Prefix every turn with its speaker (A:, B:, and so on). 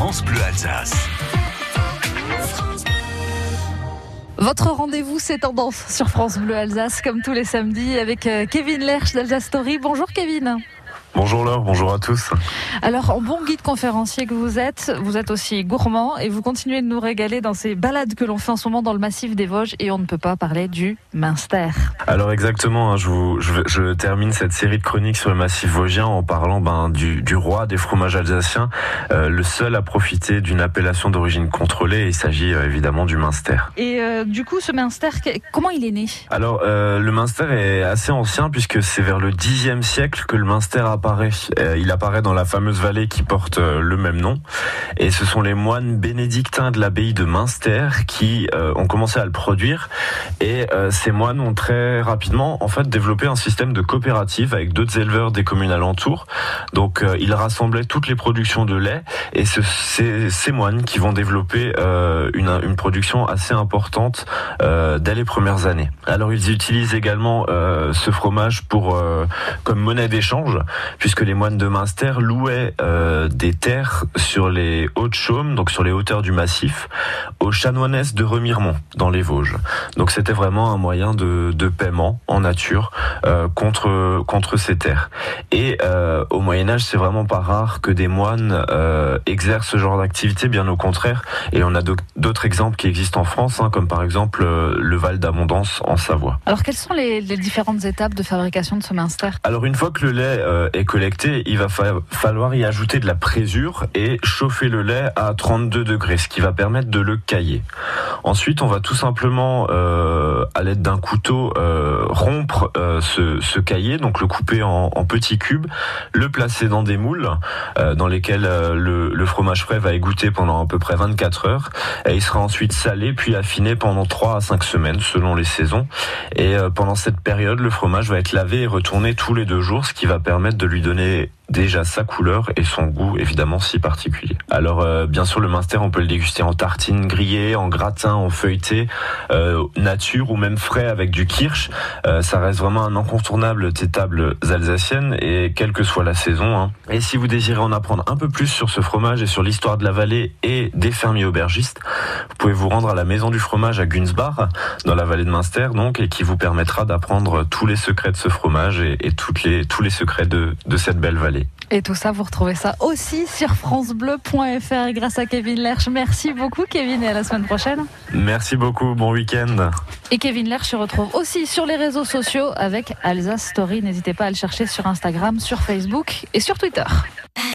A: France Bleu Alsace.
B: Votre rendez-vous, c'est tendance sur France Bleu Alsace, comme tous les samedis, avec euh, Kevin Lerch d'Alsace Story. Bonjour Kevin.
C: Bonjour Laure, bonjour à tous.
B: Alors, en bon guide conférencier que vous êtes, vous êtes aussi gourmand et vous continuez de nous régaler dans ces balades que l'on fait en ce moment dans le massif des Vosges et on ne peut pas parler du Minster.
C: Alors exactement, hein, je, vous, je, je, termine cette série de chroniques sur le massif vosgien en parlant ben, du, du roi des fromages alsaciens, euh, le seul à profiter d'une appellation d'origine contrôlée. Il s'agit euh, évidemment du Minster.
B: Et euh, du coup, ce Minster, comment il est né?
C: Alors, le Minster est assez ancien puisque c'est vers le Xe siècle que le Minster a Euh, il apparaît dans la fameuse vallée qui porte euh, le même nom. Et ce sont les moines bénédictins de l'abbaye de Münster qui euh, ont commencé à le produire. Et ces moines ont très rapidement en fait développé un système de coopérative avec d'autres éleveurs des communes alentours. Donc ils rassemblaient toutes les productions de lait et c'est ces moines qui vont développer une, une, production assez importante dès les premières années. Alors ils utilisent également ce fromage pour comme monnaie d'échange puisque les moines de Münster louaient euh, des terres sur les Hautes-Chaumes, donc sur les hauteurs du massif, aux chanoinesses de Remiremont, dans les Vosges. Donc c'était vraiment un moyen de, de paiement en nature euh, contre contre ces terres. Et euh, au Moyen Âge, c'est vraiment pas rare que des moines exercent ce genre d'activité, bien au contraire. Et on a d'autres exemples qui existent en France, hein, comme par exemple le Val d'Abondance en Savoie.
B: Alors quelles sont les, les, différentes étapes de fabrication de ce Münster
C: Alors une fois que le lait euh, collecté, il va falloir y ajouter de la présure et chauffer le lait à 32 degrés, ce qui va permettre de le cailler. Ensuite, on va tout simplement, euh, à l'aide d'un couteau, euh, rompre euh, ce, ce, cahier, donc le couper en, petits cubes, le placer dans des moules dans lesquels le, le, fromage frais va égoutter pendant à peu près 24 heures. Et il sera ensuite salé puis affiné pendant 3 à 5 semaines selon les saisons. Et pendant cette période, le fromage va être lavé et retourné tous les deux jours, ce qui va permettre de lui donner déjà sa couleur et son goût évidemment si particulier. Alors euh, bien sûr le Minster on peut le déguster en tartine grillée, en gratin, en feuilleté, euh, nature ou même frais avec du kirsch. Euh, ça reste vraiment un incontournable des tables alsaciennes et quelle que soit la saison. Hein. Et si vous désirez en apprendre un peu plus sur ce fromage et sur l'histoire de la vallée et des fermiers aubergistes, vous pouvez vous rendre à la maison du fromage à Gunsbach dans la vallée de Münster donc et qui vous permettra d'apprendre tous les secrets de ce fromage et, et toutes les, tous les secrets de, de cette belle vallée.
B: Et tout ça, vous retrouvez ça aussi sur francebleu.fr grâce à Kevin Lerch. Merci beaucoup Kevin et à la semaine prochaine.
C: Merci beaucoup, bon week-end.
B: Et Kevin Lerch se retrouve aussi sur les réseaux sociaux avec Alsace Story. N'hésitez pas à le chercher sur Instagram, sur Facebook et sur Twitter.